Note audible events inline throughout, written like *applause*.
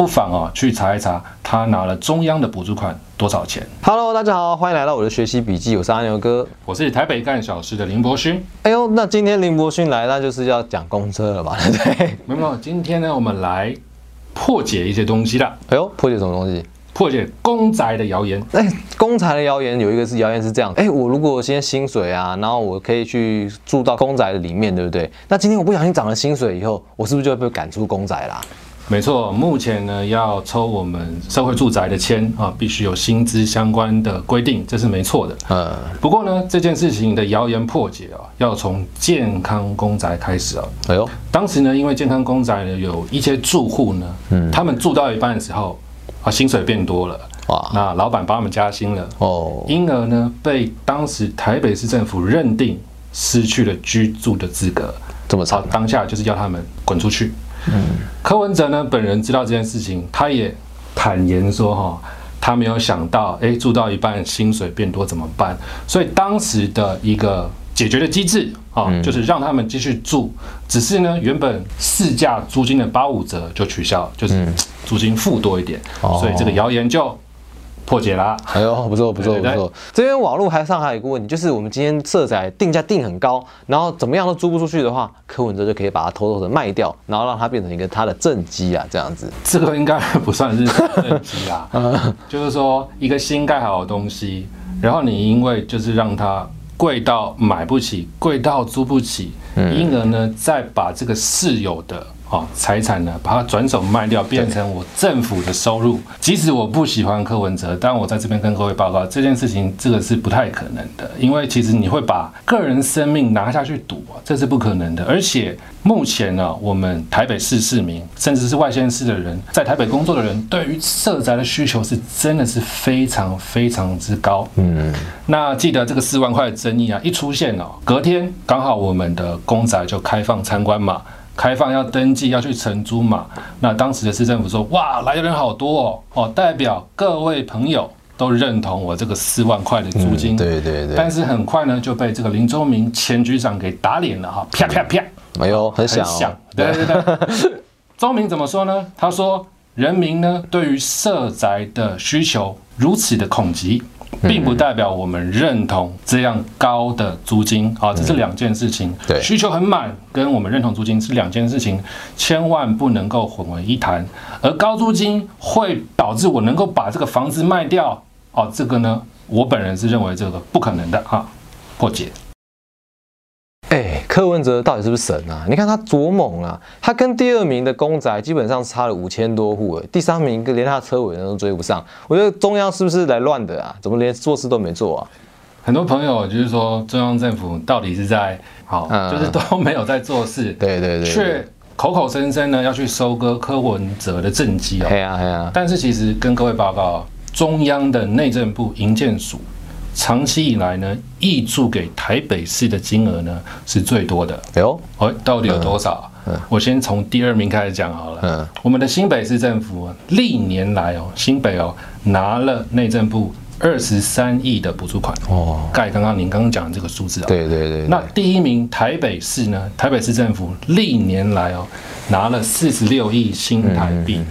不妨啊去查一查，他拿了中央的补助款多少钱。Hello，大家好，欢迎来到我的学习笔记，我是阿牛哥。我是台北干小时的林博勋。哎呦，那今天林博勋来，那就是要讲公车了吧？对 *laughs* 不对？没有没有，今天呢，我们来破解一些东西啦，哎呦，破解什么东西？破解公宅的谣言。哎，公宅的谣言有一个是谣言是这样，哎，我如果现在薪水啊，然后我可以去住到公宅的里面，对不对？那今天我不小心涨了薪水以后，我是不是就会被赶出公宅啦？没错，目前呢要抽我们社会住宅的签啊，必须有薪资相关的规定，这是没错的。呃，不过呢，这件事情的谣言破解啊，要从健康公宅开始啊。哎呦，当时呢，因为健康公宅呢有一些住户呢，嗯。他们住到一半的时候啊，薪水变多了，哇，那老板帮他们加薪了，哦，因而呢被当时台北市政府认定失去了居住的资格，好这么惨，，当下就是要他们滚出去。柯文哲呢本人知道这件事情，他也坦言说哈。他没有想到，哎，住到一半薪水变多怎么办？所以当时的一个解决的机制啊，就是让他们继续住，只是呢，原本市价租金的八五折就取消，就是租金付多一点，哦所以这个谣言就破解啦。哎呦，不错不错不错。这边网络还上还有一个问题，就是我们今天社宅定价定很高，然后怎么样都租不出去的话，柯文哲就可以把它偷偷的卖掉，然后让它变成一个他的政绩啊，这样子。这个应该不算是政绩啦，*laughs* 就是说一个新盖好的东西，然后你因为就是让它贵到买不起，贵到租不起，因而呢再把这个室友的啊财产呢，把它转手卖掉，变成我政府的收入。即使我不喜欢柯文哲，但我在这边跟各位报告，这件事情这个是不太可能的，因为其实你会把个人生命拿下去赌啊，这是不可能的。而且目前呢，我们台北市市民，甚至是外县市的人，在台北工作的人，对于社宅的需求是真的是非常非常之高。嗯，那记得这个四万块的争议啊，一出现哦，隔天刚好我们的公宅就开放参观嘛，开放要登记要去承租嘛。那当时的市政府说，哇，来的人好多哦，哦，代表各位朋友都认同我这个四万块的租金。嗯对对对，但是很快呢，就被这个林周明前局长给打脸了哈，啪啪啪，哎有，很响很响哦。。对对对。*laughs* 周明怎么说呢？他说，人民呢对于社宅的需求如此的恐急，并不代表我们认同这样高的租金啊，这是两件事情。对需求很满跟我们认同租金是两件事情，千万不能够混为一谈。而高租金会导致我能够把这个房子卖掉，哦，这个呢，我本人是认为这个不可能的啊，破解。哎，柯文哲到底是不是神啊？你看他多猛啊！他跟第二名的公宅基本上差了五千多户，哎，第三名连他的车尾人都追不上。我觉得中央是不是来乱的啊？怎么连做事都没做啊？很多朋友就是说，中央政府到底是在好，嗯就是都没有在做事，*laughs* 对对对对，却口口声声呢要去收割柯文哲的政绩哦。对啊对啊，但是其实跟各位报告，中央的内政部营建署长期以来呢，挹注给台北市的金额呢是最多的。哎呦，哦，到底有多少？我先从第二名开始讲好了。嗯我们的新北市政府啊历年来哦，新北哦拿了内政部二十三亿的补助款。哦，盖刚刚您刚刚讲的这个数字啊、对对对，那第一名台北市呢？台北市政府历年来哦拿了四十六亿新台币，嗯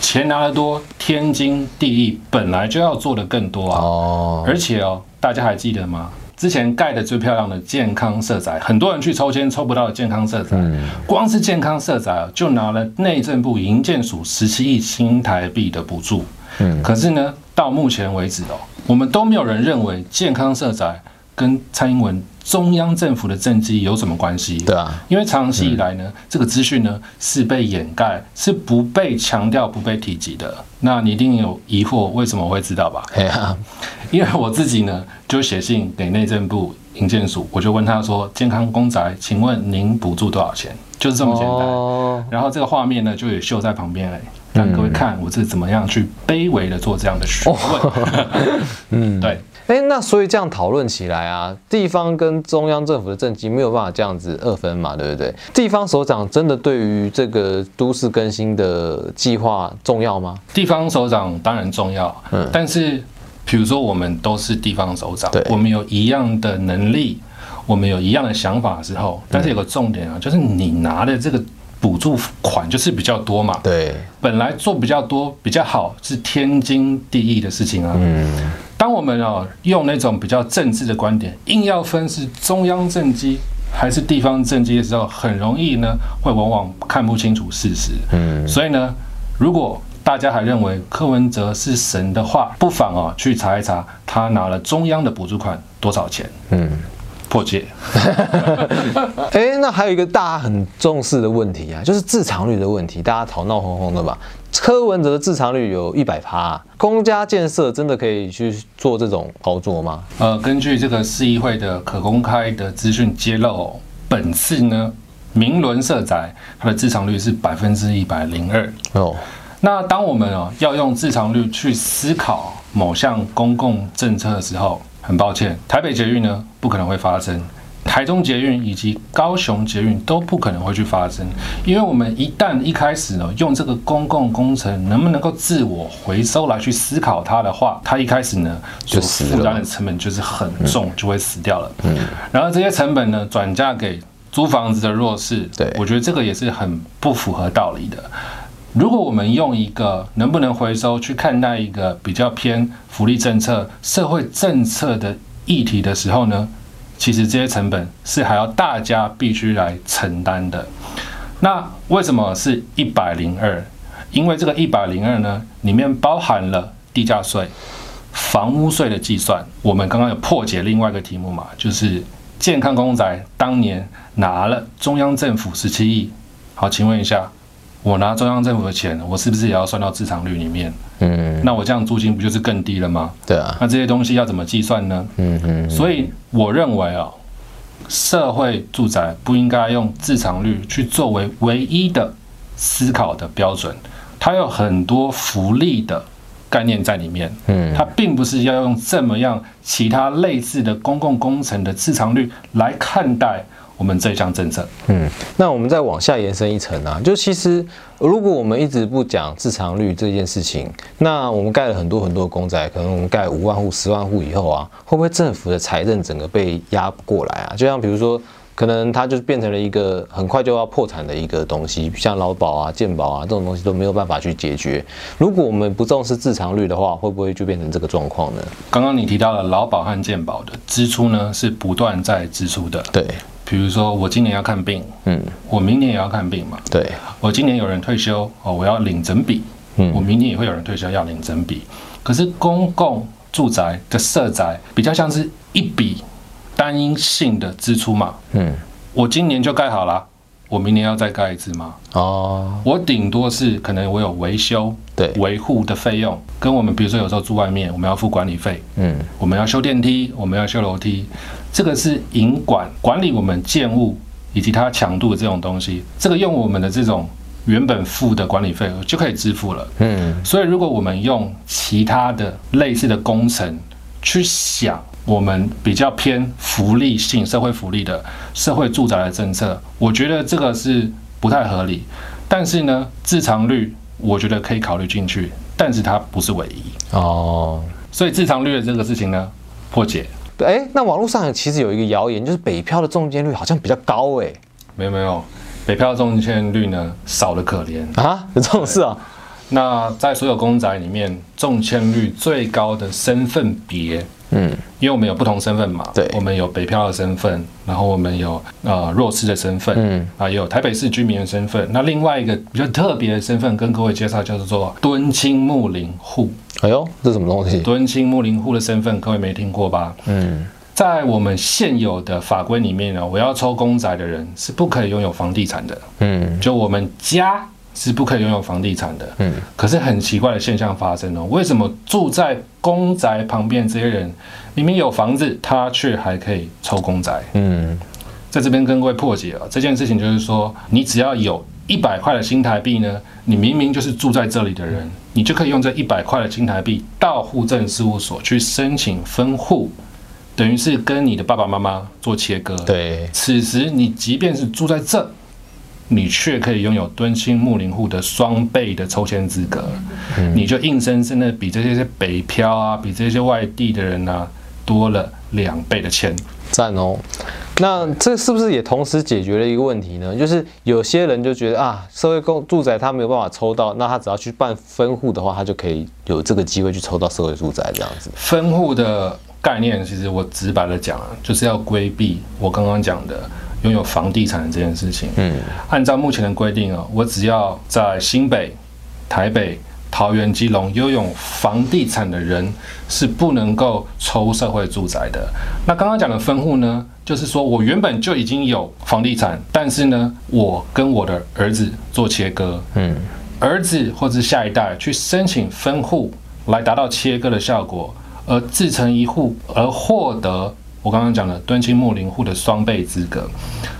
钱拿得多，天经地义，本来就要做的更多啊。哦，而且哦，大家还记得吗？之前盖的最漂亮的健康社宅，很多人去抽签抽不到的健康社宅，光是健康社宅哦就拿了内政部营建署十七亿新台币的补助。嗯可是呢，到目前为止哦，我们都没有人认为健康社宅跟蔡英文中央政府的政绩有什么关系。对啊，因为长期以来呢，这个资讯呢是被掩盖，是不被强调、不被提及的。那你一定有疑惑，为什么我会知道吧？嘿啊，*laughs* 因为我自己呢就写信给内政部营建署，我就问他说：“健康公宅，请问您补助多少钱？”就是这么简单。哦，然后这个画面呢就也秀在旁边哎，让各位看我是怎么样去卑微的做这样的询问。*laughs* *laughs* 嗯，对，哎，那所以这样讨论起来啊，地方跟中央政府的政绩没有办法这样子二分嘛，对不对？地方首长真的对于这个都市更新的计划重要吗？地方首长当然重要，嗯但是比如说我们都是地方首长对，我们有一样的能力，我们有一样的想法之后，但是有个重点啊，就是你拿的这个补助款就是比较多嘛。对，本来做比较多比较好是天经地义的事情啊。嗯，当我们哦用那种比较政治的观点，硬要分是中央政绩还是地方政绩的时候，很容易呢会往往看不清楚事实。嗯，所以呢，如果大家还认为柯文哲是神的话，不妨哦去查一查他拿了中央的补助款多少钱。嗯，破解。*laughs* 哎，那还有一个大家很重视的问题啊，就是自偿率的问题，大家吵闹哄哄的吧？柯文哲的自偿率有一百趴，公家建设真的可以去做这种操作吗？呃，根据这个市议会的可公开的资讯揭露、哦，本次呢，明伦社宅它的自偿率是百分之一百零二。哦，那当我们哦要用自偿率去思考某项公共政策的时候，很抱歉，台北捷运呢不可能会发生，台中捷运以及高雄捷运都不可能会去发生，因为我们一旦一开始呢用这个公共工程能不能够自我回收来去思考它的话，它一开始呢就负担的成本就是很重，就会死掉了。嗯，然后这些成本呢转嫁给租房子的弱势，对我觉得这个也是很不符合道理的。如果我们用一个能不能回收去看待一个比较偏福利政策、社会政策的议题的时候呢，其实这些成本是还要大家必须来承担的。那为什么是一百零二？因为这个一百零二呢，里面包含了地价税、房屋税的计算。我们刚刚有破解另外一个题目嘛，就是健康公宅当年拿了中央政府十七亿。好，请问一下，我拿中央政府的钱，我是不是也要算到自偿率里面？嗯，那我这样租金不就是更低了吗？对啊，那这些东西要怎么计算呢？嗯嗯，所以我认为啊、社会住宅不应该用自偿率去作为唯一的思考的标准，它有很多福利的概念在里面。嗯它并不是要用这么样其他类似的公共工程的自偿率来看待我们这项政策。嗯，那我们再往下延伸一层啊，就其实如果我们一直不讲自偿率这件事情，那我们盖了很多很多的公仔，可能我们盖五万户、十万户以后啊，会不会政府的财政整个被压过来啊？就像比如说。可能它就变成了一个很快就要破产的一个东西，像劳保啊、健保啊这种东西都没有办法去解决。如果我们不重视自偿率的话，会不会就变成这个状况呢？刚刚你提到了劳保和健保的支出呢，是不断在支出的。对，比如说我今年要看病，嗯，我明年也要看病嘛。对，我今年有人退休哦，我要领整笔，嗯。我明年也会有人退休要领整笔。可是公共住宅的社宅比较像是一笔单一性的支出嘛，嗯，我今年就盖好了，我明年要再盖一次吗？哦，我顶多是可能我有维修、对，维护的费用，跟我们比如说有时候住外面，我们要付管理费，嗯，我们要修电梯，我们要修楼梯，这个是营管管理我们建物以及它强度的这种东西，这个用我们的这种原本付的管理费就可以支付了。嗯，所以如果我们用其他的类似的工程去想，我们比较偏福利性、社会福利的社会住宅的政策，我觉得这个是不太合理。但是呢，自偿率我觉得可以考虑进去，但是它不是唯一。哦。所以自偿率的这个事情呢，破解哎，那网络上其实有一个谣言，就是北漂的中签率好像比较高哎。没有没有，北漂中签率呢少的可怜。啊，有 *laughs* 这种事啊？那在所有公宅里面，中签率最高的身份别，嗯，因为我们有不同身份嘛，对我们有北漂的身份，然后我们有呃弱势的身份，嗯，啊，也有台北市居民的身份。那另外一个比较特别的身份，跟各位介绍叫做敦亲睦邻户。哎呦，这什么东西？敦亲睦邻户的身份，各位没听过吧？嗯，在我们现有的法规里面呢，我要抽公仔的人是不可以拥有房地产的，嗯就我们家是不可以拥有房地产的。嗯，可是很奇怪的现象发生哦，为什么住在公宅旁边这些人明明有房子，他却还可以抽公宅？嗯在这边跟各位破解啊，这件事情就是说，你只要有一百块的新台币呢，你明明就是住在这里的人，你就可以用这一百块的新台币到户政事务所去申请分户，等于是跟你的爸爸妈妈做切割。对，此时你即便是住在这，你却可以拥有敦亲睦邻户的双倍的抽签资格，你就硬生生的比这些北漂啊，比这些外地的人啊多了两倍的签。赞哦。那这是不是也同时解决了一个问题呢？就是有些人就觉得啊，社会公住宅他没有办法抽到，那他只要去办分户的话，他就可以有这个机会去抽到社会住宅这样子。分户的概念，其实我直白的讲啊，就是要规避我刚刚讲的拥有房地产这件事情。嗯，按照目前的规定啊，我只要在新北、台北。桃园、基隆拥有房地产的人是不能够抽社会住宅的。那刚刚讲的分户呢，就是说我原本就已经有房地产，但是呢，我跟我的儿子做切割，嗯，儿子或者下一代去申请分户来达到切割的效果，而自成一户，而获得我刚刚讲了敦亲睦邻户的双倍资格。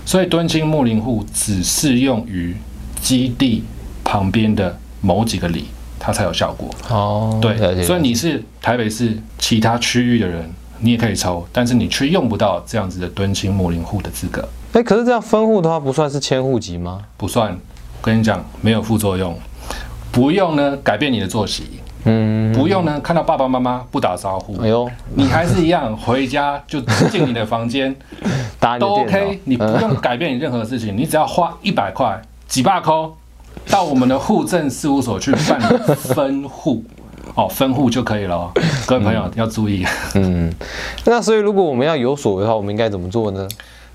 所以敦亲睦邻户只适用于基地旁边的某几个里。它才有效果哦，对，所以你是台北市其他区域的人，你也可以抽，但是你却用不到这样子的敦亲睦邻户的资格。哎，可是这样分户的话，不算是迁户籍吗？不算，我跟你讲，没有副作用，不用呢改变你的作息，嗯，不用呢看到爸爸妈妈不打招呼，哎呦，你还是一样回家就进你的房间，*laughs* 都 OK，你不用改变你任何事情，*laughs* 你只要花一百块几百块。到我们的户政事务所去办分户，哦，*laughs* 分户就可以了。各位朋友要注意。嗯，那所以如果我们要有所为的话，我们应该怎么做呢？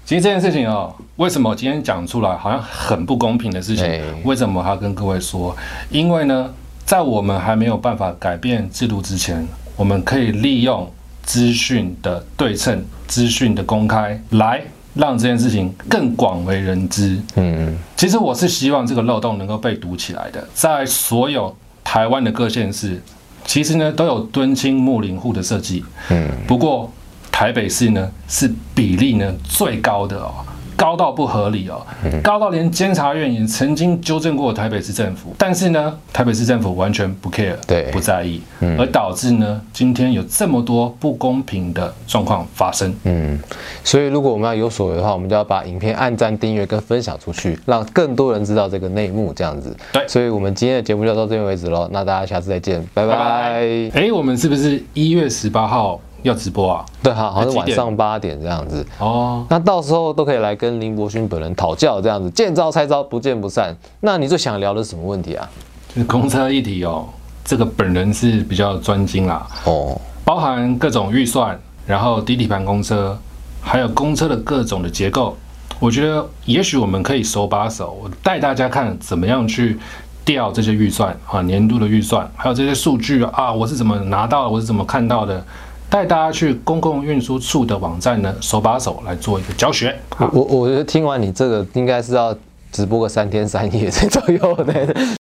其实这件事情哦，为什么今天讲出来好像很不公平的事情？为什么还要跟各位说？因为呢，在我们还没有办法改变制度之前，我们可以利用资讯的对称、资讯的公开来。让这件事情更广为人知。嗯，其实我是希望这个漏洞能够被堵起来的。在所有台湾的各县市，其实呢都有敦亲睦邻户的设计。嗯，不过台北市呢是比例呢最高的哦。高到不合理哦，高到连监察院也曾经纠正过台北市政府，但是呢，台北市政府完全不 care，对，不在意，而导致呢，今天有这么多不公平的状况发生。嗯，所以如果我们要有所为的话，我们就要把影片按赞、订阅跟分享出去，让更多人知道这个内幕，这样子。对，所以我们今天的节目就到这边为止喽，那大家下次再见，拜拜。哎，我们是不是一月十八号？要直播啊？对，好，好像晚上八点这样子哦。那到时候都可以来跟林伯勋本人讨教，这样子见招拆招，不见不散。那你最想聊的是什么问题啊？就是公车议题哦，这个本人是比较专精啦。哦，包含各种预算，然后低底盘公车，还有公车的各种的结构。我觉得也许我们可以手把手，我带大家看怎么样去调这些预算啊，年度的预算，还有这些数据啊，我是怎么拿到的，我是怎么看到的。带大家去公共运输处的网站呢，手把手来做一个教学。我我觉得听完你这个，应该是要直播个三天三夜 *laughs* 左右的。